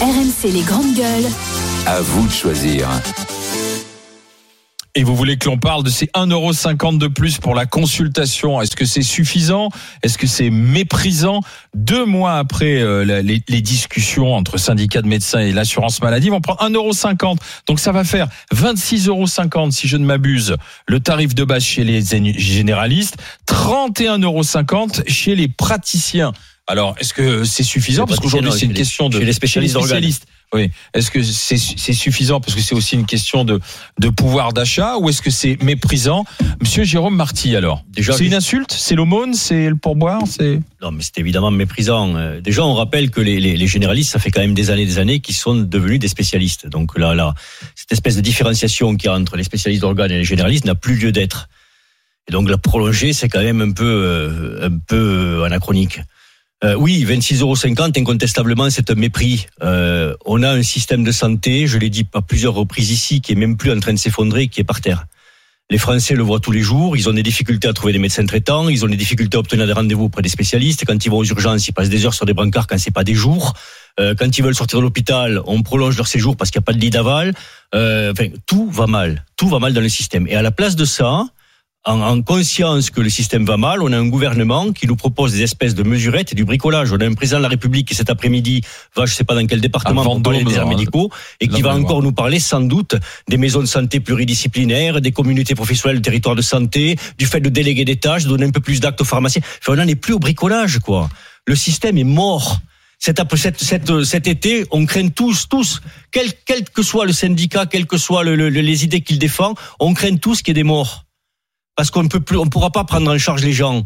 RMC les grandes gueules. À vous de choisir. Et vous voulez que l'on parle de ces 1,50€ de plus pour la consultation Est-ce que c'est suffisant? Est-ce que c'est méprisant? Deux mois après euh, les, les discussions entre syndicats de médecins et l'assurance maladie, on prend 1,50€. Donc ça va faire 26,50€ si je ne m'abuse, le tarif de base chez les généralistes, 31,50€ chez les praticiens. Alors, est-ce que c'est suffisant? Parce qu'aujourd'hui, c'est une les- question de les spécialistes spécialistes. Oui. Est-ce que c'est suffisant parce que c'est aussi une question de, de pouvoir d'achat ou est-ce que c'est méprisant? Monsieur Jérôme Marty, alors. Déjà, c'est une insulte? C'est l'aumône? C'est le pourboire? C'est Non, mais c'est évidemment méprisant. Euh, Déjà, on rappelle que les, les, les généralistes, ça fait quand même des années, des années, qu'ils sont devenus des spécialistes. Donc là, là, cette espèce de différenciation qu'il y a entre les spécialistes d'organes et les généralistes n'a plus lieu d'être. Et donc la prolonger, c'est quand même un peu, euh, un peu euh, anachronique. Euh, oui, 26,50 euros, incontestablement, c'est un mépris. Euh, on a un système de santé, je l'ai dit à plusieurs reprises ici, qui est même plus en train de s'effondrer, qui est par terre. Les Français le voient tous les jours. Ils ont des difficultés à trouver des médecins traitants. Ils ont des difficultés à obtenir des rendez-vous auprès des spécialistes. Quand ils vont aux urgences, ils passent des heures sur des brancards quand c'est pas des jours. Euh, quand ils veulent sortir de l'hôpital, on prolonge leur séjour parce qu'il n'y a pas de lit d'aval. Euh, enfin, tout va mal. Tout va mal dans le système. Et à la place de ça, en, en conscience que le système va mal, on a un gouvernement qui nous propose des espèces de mesurettes et du bricolage. On a un président de la République qui cet après-midi va, je sais pas dans quel département, pour parler des médicaux et qui va encore nous parler sans doute des maisons de santé pluridisciplinaires, des communautés professionnelles de territoire de santé, du fait de déléguer des tâches, de donner un peu plus d'actes aux pharmaciens. Enfin, on n'en est plus au bricolage, quoi. Le système est mort. Cet, cet, cet, cet été, on craint tous, tous, quel, quel que soit le syndicat, quelles que soient le- le- les idées qu'il défend, on craint tous qu'il y ait des morts. Parce qu'on ne peut plus, on pourra pas prendre en charge les gens.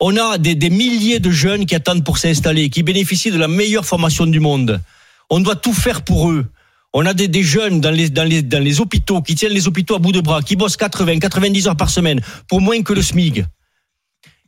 On a des, des milliers de jeunes qui attendent pour s'installer, qui bénéficient de la meilleure formation du monde. On doit tout faire pour eux. On a des, des jeunes dans les, dans, les, dans les hôpitaux qui tiennent les hôpitaux à bout de bras, qui bossent 80, 90 heures par semaine pour moins que le SMIC.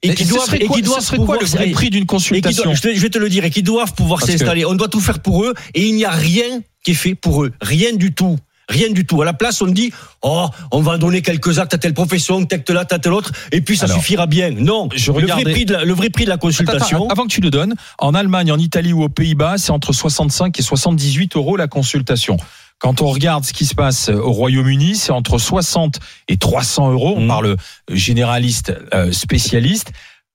Et qui doivent, et qui doivent quoi pouvoir le vrai s'y- prix d'une et qui consultation doivent- je, vais, je vais te le dire, et qui doivent pouvoir que- s'installer. On doit tout faire pour eux, et il n'y a rien qui est fait pour eux. Rien du tout. Rien du tout. À la place, on dit, oh, on va donner quelques actes à telle profession, telle là, telle autre, et puis ça Alors, suffira bien. Non. je le, vrai prix de la, le vrai prix de la consultation. attends, avant que tu le donnes, en Allemagne, en Italie ou aux Pays-Bas, c'est entre 65 et 78 euros la consultation. Quand on regarde ce qui se passe au Royaume-Uni, c'est entre 60 et 300 euros. On Mm. parle généraliste, euh, spécialiste,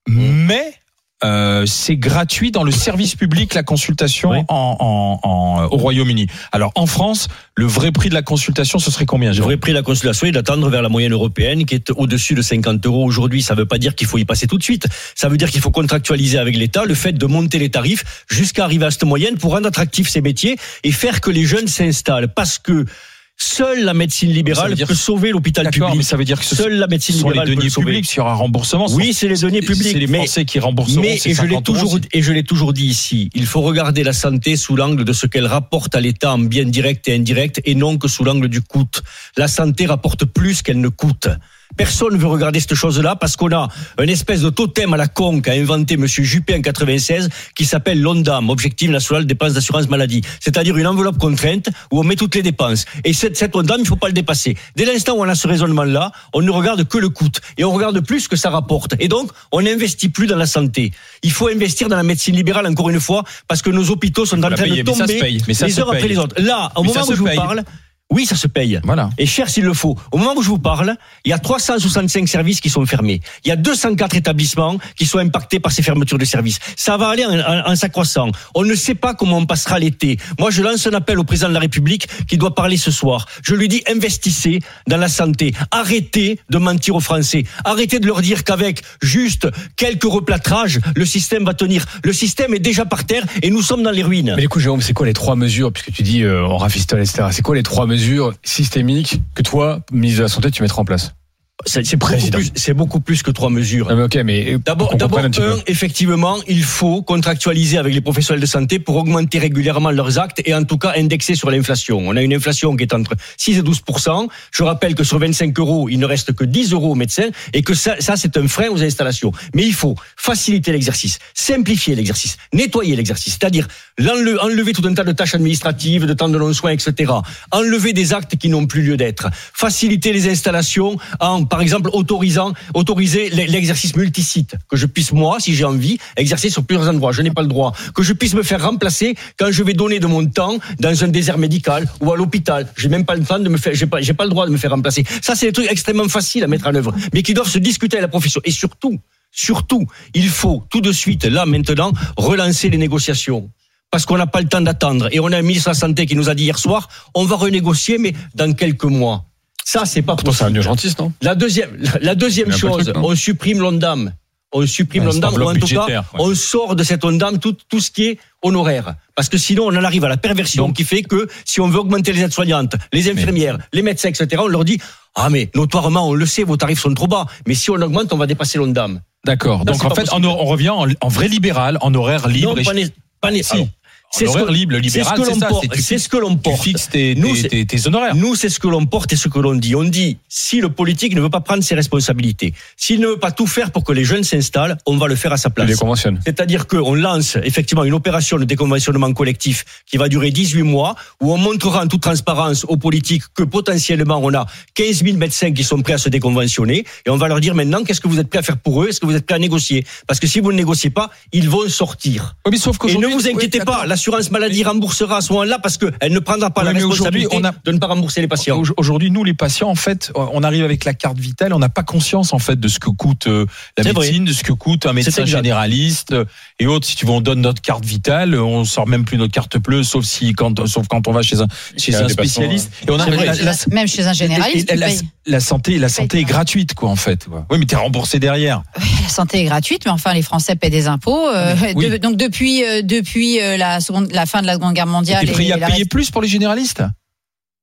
mais euh, c'est gratuit dans le service public la consultation Oui. en, en- en- au Royaume-Uni. Alors en France, le vrai prix de la consultation, ce serait combien Le vrai prix de la consultation est d'attendre vers la moyenne européenne qui est au-dessus de 50 euros aujourd'hui. Ça ne veut pas dire qu'il faut y passer tout de suite. Ça veut dire qu'il faut contractualiser avec l'État le fait de monter les tarifs jusqu'à arriver à cette moyenne pour rendre attractifs ces métiers et faire que les jeunes s'installent. Parce que seule la médecine libérale dire- peut sauver l'hôpital public. mais ça veut dire que ce Seule la médecine ce sont les libérale peut deniers le sauver. publics, aura un remboursement. Oui, c'est les deniers publics. C'est les mais- Français qui rembourseront. mais et je l'ai 50 euros, toujours et je l'ai toujours dit ici, il faut regarder la santé sous l'angle de ce qu'elle rapporte à l'État en bien direct et indirect et non que sous l'angle du coût. La santé rapporte plus qu'elle ne coûte. Personne ne veut regarder cette chose-là parce qu'on a un espèce de totem à la con qu'a inventé Monsieur Juppé en 96 qui s'appelle l'ONDAM, Objectif National de Dépenses d'Assurance Maladie. C'est-à-dire une enveloppe contrainte où on met toutes les dépenses. Et cette, cette ONDAM, il faut pas le dépasser. Dès l'instant où on a ce raisonnement-là, on ne regarde que le coût. Et on regarde plus ce que ça rapporte. Et donc, on n'investit plus dans la santé. Il faut investir dans la médecine libérale, encore une fois, parce que nos hôpitaux sont en train de tomber mais ça les heures après les autres. Là, au Mais moment où je vous parle, oui, ça se paye. Voilà. Et cher s'il le faut. Au moment où je vous parle, il y a 365 services qui sont fermés. Il y a 204 établissements qui sont impactés par ces fermetures de services. Ça va aller en, en- en s'accroissant. On ne sait pas comment on passera l'été. Moi, je lance un appel au président de la République qui doit parler ce soir. Je lui dis investissez dans la santé. Arrêtez de mentir aux Français. Arrêtez de leur dire qu'avec juste quelques replâtrages, le système va tenir. Le système est déjà par terre et nous sommes dans les ruines. Mais du coup, Jérôme, c'est quoi les trois mesures, puisque tu dis euh, on rafistole, etc. C'est quoi les trois mesures systémiques que toi, ministre de la Santé, tu mettras en place C'est beaucoup, beaucoup plus que trois mesures. Ah, mais euh, D'abord, un effectivement, il faut contractualiser avec les professionnels de santé pour augmenter régulièrement leurs actes et en tout cas indexer sur l'inflation. On a une inflation qui est entre 6 et 12 Je rappelle que sur 25 euros, il ne reste que 10 euros aux médecins et que ça, ça c'est un frein aux installations. Mais il faut faciliter l'exercice, simplifier l'exercice, nettoyer l'exercice, c'est-à-dire enlever tout un tas de tâches administratives, de temps de longs soins, etc. Enlever des actes qui n'ont plus lieu d'être. Faciliter les installations en par exemple, autoriser l'e- l'exercice multisite, que je puisse moi, si j'ai envie, exercer sur plusieurs endroits. Je n'ai pas le droit. Que je puisse me faire remplacer quand je vais donner de mon temps dans un désert médical ou à l'hôpital. J'ai même pas le temps de me faire, droit de me faire remplacer. Ça, c'est des trucs extrêmement faciles à mettre en œuvre, mais qui doivent se discuter à la profession. Et surtout, surtout, il faut tout de suite, là, maintenant, relancer les négociations parce qu'on n'a pas le temps d'attendre. Et on a un ministre de la Santé qui nous a dit hier soir, on va renégocier, mais dans quelques mois. Ça, c'est pas Pourtant, c'est un possible. urgentiste, non La deuxième, la- la deuxième chose, truc, on supprime l'ONDAM. On supprime Ouais, c'est l'ONDAM, ou en tout cas, ouais. on sort de cette ONDAM tout, tout ce qui est honoraire. Parce que sinon, on en arrive à la perversion Donc- qui fait que si on veut augmenter les aides-soignantes, les infirmières, les médecins, etc., on leur dit, ah mais notoirement, on le sait, vos tarifs sont trop bas. Mais si on augmente, on va dépasser l'ONDAM. D'accord. Donc en fait, on, possible. on revient en, en vrai libéral, en horaire libre. non, et- pas, né- pas né- si. non. C'est ce que- libre, ce libéral, c'est ça. tu ce que l'on Tu porte. fixes tes, Nous, tes- tes- honoraires. Nous, c'est ce que l'on porte et ce que l'on dit. On dit, si le politique ne veut pas prendre ses responsabilités, s'il ne veut pas tout faire pour que les jeunes s'installent, on va le faire à sa place. C'est-à-dire qu'on lance effectivement une opération de déconventionnement collectif qui va durer 18 mois, où on montrera en toute transparence aux politiques que potentiellement on a 15 000 médecins qui sont prêts à se déconventionner, et on va leur dire maintenant qu'est-ce que vous êtes prêts à faire pour eux, est-ce que vous êtes prêts à négocier? Parce que si vous ne négociez pas, ils vont sortir. Oui, mais sauf Et ne vous inquiétez Oui, pas. L'assurance maladie remboursera à ce moment-là parce qu'elle ne prendra pas Oui, la responsabilité on a- de ne pas rembourser les patients. Au- Aujourd'hui, nous, les patients, en fait, on arrive avec la carte vitale, on n'a pas conscience, en fait, de ce que coûte euh, la vrai. médecine, de ce que coûte un médecin généraliste euh, et autres. Si tu veux, on donne notre carte vitale, on sort même plus notre carte bleue, sauf si, quand, sauf quand on va chez un, chez un spécialiste. Et on a la, la- Même chez un généraliste, et tu la, payes. la santé, la santé est gratuite, quoi, en fait. Oui, mais t'es remboursé derrière. La santé est gratuite, mais enfin les Français paient des impôts. euh, Oui. de- donc depuis euh, depuis euh, la seconde, la fin de la Seconde Guerre mondiale. Et à la payer reste- plus pour les généralistes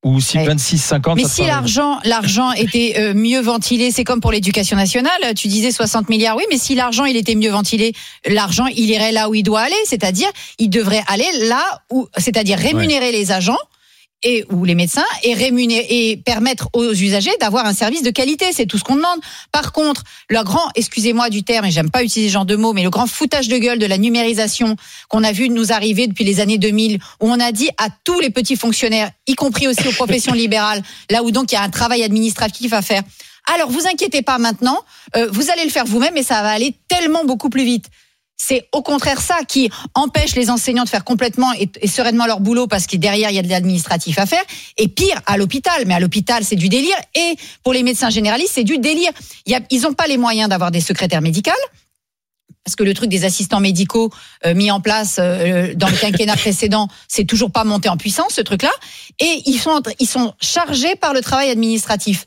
Ou si Ouais. 26, 50 Mais si l'argent l'argent était euh, mieux ventilé, c'est comme pour l'éducation nationale. Tu disais 60 milliards, oui, mais si l'argent il était mieux ventilé, l'argent il irait là où il doit aller, c'est-à-dire il devrait aller là où, c'est-à-dire rémunérer les agents et ou les médecins et rémunérer et permettre aux usagers d'avoir un service de qualité, c'est tout ce qu'on demande. Par contre, le grand, excusez-moi du terme, et j'aime pas utiliser ce genre de mots, mais le grand foutage de gueule de la numérisation qu'on a vu nous arriver depuis les années 2000, où on a dit à tous les petits fonctionnaires, y compris aussi aux professions libérales, là où donc il y a un travail administratif à faire. Alors vous inquiétez pas maintenant, euh, vous allez le faire vous-même et ça va aller tellement beaucoup plus vite. C'est au contraire ça qui empêche les enseignants de faire complètement et, sereinement leur boulot parce que derrière il y a de l'administratif à faire. Et pire, à l'hôpital. Mais à l'hôpital, c'est du délire. Et pour les médecins généralistes, c'est du délire. Ils n'ont pas les moyens d'avoir des secrétaires médicales. Parce que le truc des assistants médicaux euh, mis en place euh, dans le quinquennat précédent, c'est toujours pas monté en puissance ce truc-là. Et ils sont ils sont chargés par le travail administratif.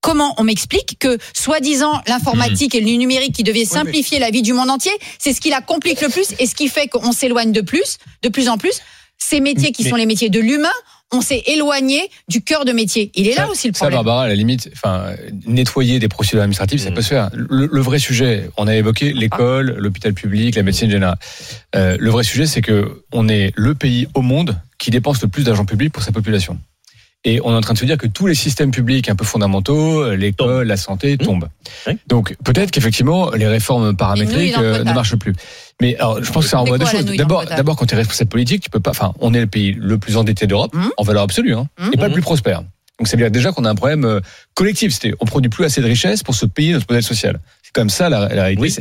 Comment on m'explique que, soi-disant, l'informatique et le numérique qui devait simplifier la vie du monde entier, c'est ce qui la complique le plus et ce qui fait qu'on s'éloigne de plus, de plus en plus. Ces métiers qui Mais- sont les métiers de l'humain, on s'est éloigné du cœur de métier. Il est là Ça- aussi le Ça, problème. Barbara, à la limite, enfin, nettoyer des procédures administratives, ça Mm. peut se faire. Le, le vrai sujet, on a évoqué l'école, l'hôpital public, la médecine générale. Euh, le vrai sujet, c'est que on est le pays au monde qui dépense le plus d'argent public pour sa population. Et on est en train de se dire que tous les systèmes publics un peu fondamentaux, euh, l'école, la santé, Mmh. tombent. Donc peut-être qu'effectivement les réformes paramétriques euh, ne marchent plus. Mais alors, je pense que ça renvoie deux choses. D'abord, d'abord, quand tu es responsable politique, tu peux pas. Enfin, on est le pays le plus endetté d'Europe Mmh. en valeur absolue, hein, Mmh. et pas le plus prospère. Donc ça veut dire déjà qu'on a un problème euh, collectif. C'était, on produit plus assez de richesses pour se payer notre modèle social. C'est comme ça la, la réalité. Oui.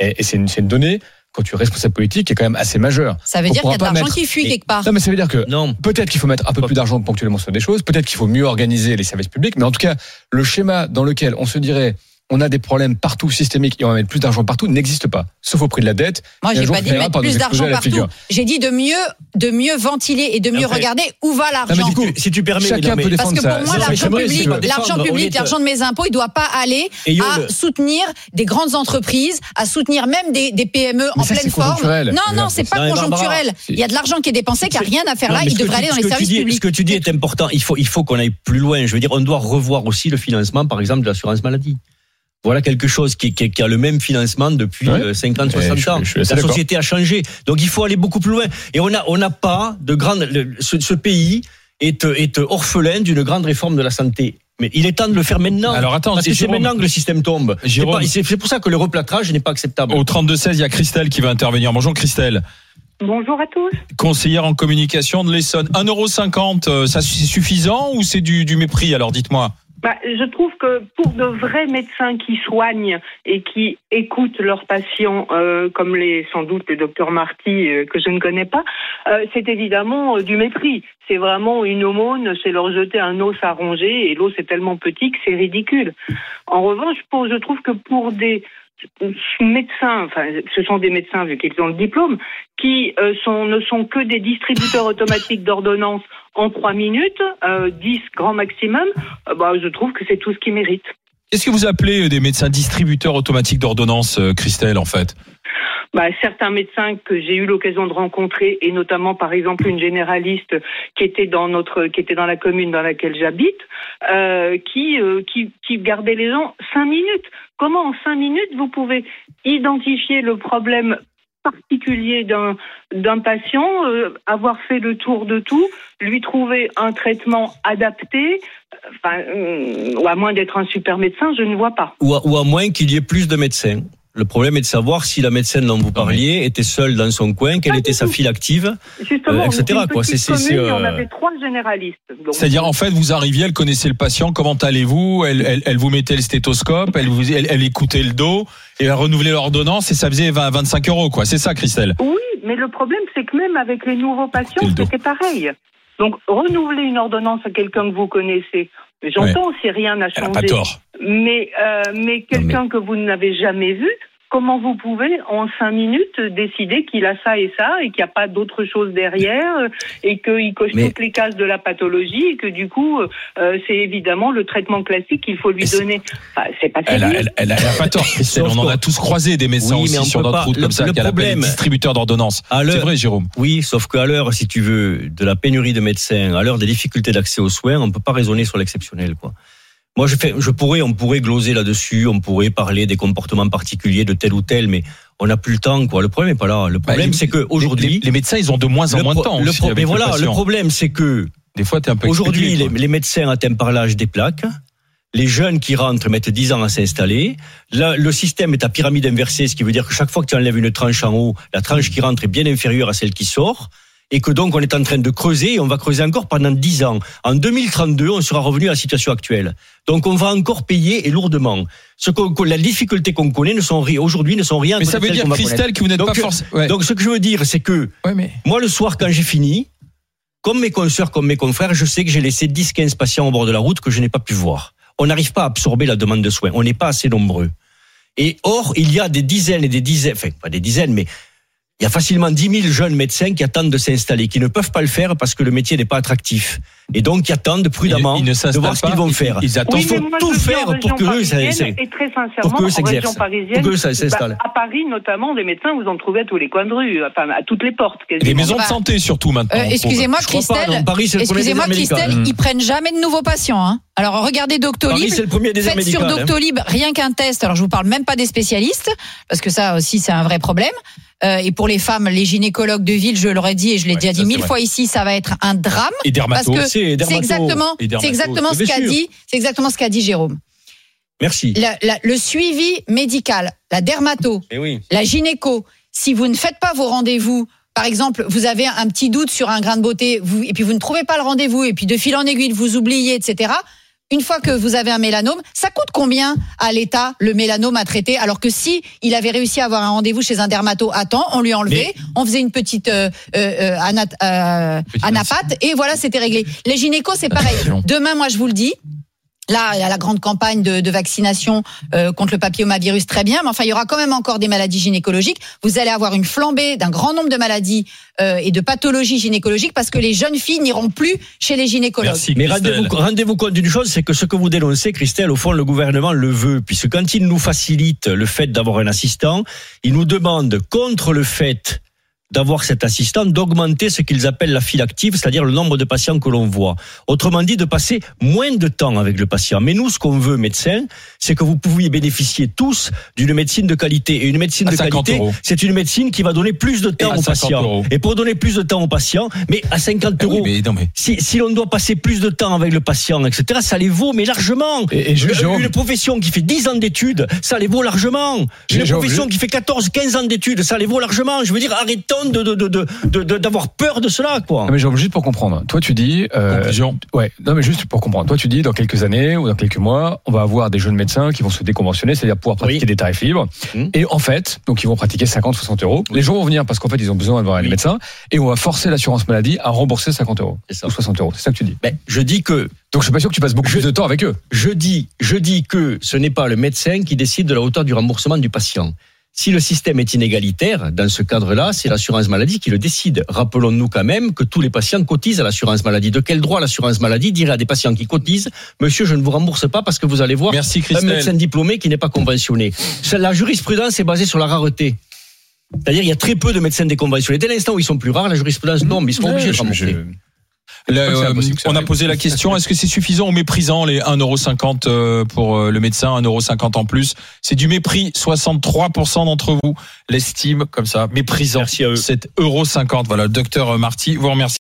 Et, et c'est une, c'est une donnée quand tu es responsable politique qui est quand même assez majeure. Ça veut On dire qu'il y a de l'argent mettre- qui fuit quelque part. Non, mais ça veut dire que Non. Peut-être qu'il faut mettre un peu plus d'argent ponctuellement sur des choses, peut-être qu'il faut mieux organiser les services publics, mais en tout cas, le schéma dans lequel on se dirait on a des problèmes partout systémiques et on va mettre plus d'argent partout n'existe pas, sauf au prix de la dette. Moi, j'ai pas dit finira mettre plus d'argent partout. J'ai dit de mieux, de mieux ventiler et de mieux Après- regarder où va l'argent. du coup, Si tu permets, chacun non, mais- peut défendre Parce que pour moi, l'argent public, l'argent public, de mes impôts, il doit pas aller à soutenir des grandes entreprises, à soutenir même des, des PME en ça, pleine c'est forme. conjoncturel. Non, non, c'est pas conjoncturel. Il y a de l'argent qui est dépensé, qui a rien à faire là. Il devrait aller dans les services publics. Ce que tu dis est important. Il faut, il faut qu'on aille plus loin. Je veux dire, on doit revoir aussi le financement, par exemple, de l'assurance maladie. Voilà quelque chose qui, qui- qui a le même financement depuis Ouais. euh, 50, Mais 60 je- ans. je La société a changé. Donc il faut aller beaucoup plus loin. Et on a, on n'a pas de grande. le- ce, ce pays est, est orphelin d'une grande réforme de la santé. Mais il est temps de le faire maintenant. Alors attends, parce que c'est maintenant que le système tombe. C'est pour ça que le replâtrage n'est pas acceptable. Au 32-16, il y a Christelle qui va intervenir. Bonjour Christelle, Bonjour à tous. conseillère en communication de l'Essonne. 1,50€, euh, ça c'est suffisant ou c'est du, du mépris? Alors dites-moi. Bah, je trouve que pour de vrais médecins qui soignent et qui écoutent leurs patients, euh, comme les sans doute le docteur Marty euh, que je ne connais pas, euh, c'est évidemment euh, du mépris. C'est vraiment une aumône, c'est leur jeter un os à ronger et l'os est tellement petit que c'est ridicule. En revanche, pour, je trouve que pour des médecins, enfin, ce sont des médecins vu qu'ils ont le diplôme, qui euh, sont, ne sont que des distributeurs automatiques d'ordonnances en trois minutes, euh, 10 grand maximum, euh, bah, je trouve que c'est tout ce qu'ils méritent. Qu'est-ce que vous appelez euh, des médecins distributeurs automatiques d'ordonnance, euh, Christelle, en fait? Bah, certains médecins que j'ai eu l'occasion de rencontrer, et notamment par exemple une généraliste qui était dans notre, qui était dans la commune dans laquelle j'habite, euh, qui, euh, qui, qui gardait les gens cinq minutes. Comment en cinq minutes vous pouvez identifier le problème particulier d'un patient, euh, avoir fait le tour de tout, lui trouver un traitement adapté, enfin, euh, ou à moins d'être un super médecin, je ne vois pas. Ou à moins qu'il y ait plus de médecins. Le problème est de savoir si la médecine dont vous parliez était seule dans son coin, quelle était sa file active. Justement, Euh, etc., quoi. C'est- c'est- c'est, on euh, avait trois généralistes. Donc, C'est-à-dire, en fait, vous arriviez, elle connaissait le patient, comment allez-vous? Elle, elle, elle vous mettait le stéthoscope, elle, vous, elle, elle écoutait le dos, et elle renouvelait l'ordonnance, et ça faisait 20, 25 euros, quoi. C'est ça, Christelle? Oui, mais le problème, c'est que même avec les nouveaux patients, c'était pareil. Donc, renouveler une ordonnance à quelqu'un que vous connaissez, j'entends si rien n'a Elle a changé. pas tort. Mais, euh, mais quelqu'un que vous n'avez jamais vu, comment vous pouvez en cinq minutes décider qu'il a ça et ça et qu'il n'y a pas d'autre chose derrière euh, et qu'il coche Mais- toutes les cases de la pathologie et que du coup euh, c'est évidemment le traitement classique qu'il faut lui donner. Enfin, c'est pas Elle a, elle, elle a- elle a pas tort, Christelle. On en a tous croisé des médecins Oui, mais aussi on sur notre pas- route le- comme ça, le qui appellent problème- distributeurs d'ordonnance. À C'est l'heure- vrai, Jérôme. Oui, sauf qu'à l'heure, si tu veux, de la pénurie de médecins, à l'heure des difficultés d'accès aux soins, on peut pas raisonner sur l'exceptionnel, quoi. Moi, je, fais, je pourrais, on pourrait gloser là-dessus, on pourrait parler des comportements particuliers de tel ou tel, mais on n'a plus le temps, quoi. Le problème est pas là. Le problème, Bah, c'est que aujourd'hui, les médecins, ils ont de moins en moins de temps. le aussi pro- avec mais voilà, le problème, c'est que Des fois, un peu Aujourd'hui, les, les médecins atteints par l'âge des plaques. Les jeunes qui rentrent mettent 10 ans à s'installer. Là, le système est à pyramide inversée, ce qui veut dire que chaque fois que tu enlèves une tranche en haut, la tranche qui rentre est bien inférieure à celle qui sort. Et que donc on est en train de creuser et on va creuser encore pendant 10 ans. En 2032, on sera revenu à la situation actuelle. Donc on va encore payer et lourdement. Ce la difficulté qu'on connaît ne sont aujourd'hui ne sont rien. Mais ça veut dire. Christelle, que vous n'êtes pas forcément. Donc ce que je veux dire, c'est que Ouais, mais. moi, le soir, quand j'ai fini, comme mes consoeurs, comme mes confrères, je sais que j'ai laissé 10-15 patients au bord de la route que je n'ai pas pu voir. On n'arrive pas à absorber la demande de soins. On n'est pas assez nombreux. Et or, il y a des dizaines et des dizaines, enfin, pas des dizaines, mais il y a facilement 10 000 jeunes médecins qui attendent de s'installer, qui ne peuvent pas le faire parce que le métier n'est pas attractif. Et donc, qui attendent prudemment Ils- ils ne de s'installent voir ce qu'ils pas, vont ils- faire. ils attendent. Il faut mais moi, tout faire pour que eux, ça- parisienne, ça- et très sincèrement, en région parisienne, pour s'installent. bah, à Paris notamment, des médecins, vous en trouvez à tous les coins de rue, enfin à toutes les portes. Des quasiment. maisons de Bah, santé, surtout maintenant. Euh, excusez-moi, Christelle. Excusez-moi. Christelle, Mm. ils prennent jamais de nouveaux patients. Hein. Alors regardez Doctolib. c'est le premier Faites sur hein. Doctolib rien qu'un test. Alors je vous parle même pas des spécialistes parce que ça aussi c'est un vrai problème. Euh, et pour les femmes, les gynécologues de ville, je l'aurais dit et je l'ai Ouais, déjà dit mille fois ici, ça va être un drame. Et dermato. Parce que C'est exactement, c'est exactement ce qu'a dit, c'est exactement ce qu'a dit Jérôme. Merci. La- la- le suivi médical, la dermato, Eh oui. la gynéco, si vous ne faites pas vos rendez-vous, par exemple, vous avez un petit doute sur un grain de beauté, vous, et puis vous ne trouvez pas le rendez-vous, et puis de fil en aiguille, vous oubliez, etc. Une fois que vous avez un mélanome, ça coûte combien à l'État le mélanome à traiter? Alors que si il avait réussi à avoir un rendez-vous chez un dermato à temps, on lui enlevait, on faisait une petite euh, euh, euh, anat- euh, anapathe et voilà, c'était réglé. Les gynécos, c'est pareil. Demain, moi, je vous le dis. Là, il y a la grande campagne de, de vaccination euh, contre le papillomavirus, très bien, mais enfin, il y aura quand même encore des maladies gynécologiques. Vous allez avoir une flambée d'un grand nombre de maladies euh, et de pathologies gynécologiques parce que les jeunes filles n'iront plus chez les gynécologues. Merci, Mais rendez-vous rendez-vous compte d'une chose, c'est que ce que vous dénoncez, Christelle, au fond, le gouvernement le veut, puisque quand il nous facilite le fait d'avoir un assistant, il nous demande, contre le fait d'avoir cet assistant, d'augmenter ce qu'ils appellent la file active, c'est-à-dire le nombre de patients que l'on voit. Autrement dit, de passer moins de temps avec le patient. Mais nous, ce qu'on veut, médecins, c'est que vous pouviez bénéficier tous d'une médecine de qualité. Et une médecine À de 50 qualité, c'est une médecine qui va donner plus de temps aux 50 patients. euros. Et pour donner plus de temps aux patients, mais à 50 Ah oui, euros, mais non, mais. si, si l'on doit passer plus de temps avec le patient, etc., ça les vaut, mais largement. Et- et je- Une- profession qui fait 10 ans d'études, ça les vaut largement. Une profession je- qui fait 14, 15 ans d'études, ça les vaut largement. Je veux dire, arrêtons honte de, de, de, de- de- d'avoir peur de cela, quoi. Non, mais Jérôme, juste pour comprendre. Toi, tu dis. euh, Conclusion. ouais. Non, mais juste pour comprendre. Toi, tu dis dans quelques années ou dans quelques mois, on va avoir des jeunes médecins qui vont se déconventionner, c'est-à-dire pouvoir pratiquer Oui. des tarifs libres. Mhm. Et en fait, donc ils vont pratiquer 50, 60 euros. Les gens vont venir parce qu'en fait, ils ont besoin d'avoir les Oui. médecins. Et on va forcer l'assurance maladie à rembourser 50 euros C'est ça. ou 60 euros. C'est ça que tu dis. Ben, je dis que Donc, je suis pas sûr que tu passes beaucoup Je- plus de temps avec eux. je dis, je dis que ce n'est pas le médecin qui décide de la hauteur du remboursement du patient. Si le système est inégalitaire, dans ce cadre-là, c'est l'assurance maladie qui le décide. Rappelons-nous quand même que tous les patients cotisent à l'assurance maladie. De quel droit l'assurance maladie dirait à des patients qui cotisent, monsieur, je ne vous rembourse pas parce que vous allez voir Merci un médecin diplômé qui n'est pas conventionné. La jurisprudence est basée sur la rareté. C'est-à-dire, il y a très peu de médecins déconventionnés. Dès l'instant où ils sont plus rares, la jurisprudence tombe. Ils seront obligés de rembourser. Euh, on a posé la question est-ce que c'est suffisant ou méprisant les 1,50€ euh, pour euh, le médecin, 1,50€ en plus? C'est du mépris. 63% d'entre vous l'estiment comme ça, méprisant. Merci à eux. C'est euro 50. Voilà, le docteur Marty vous remercie.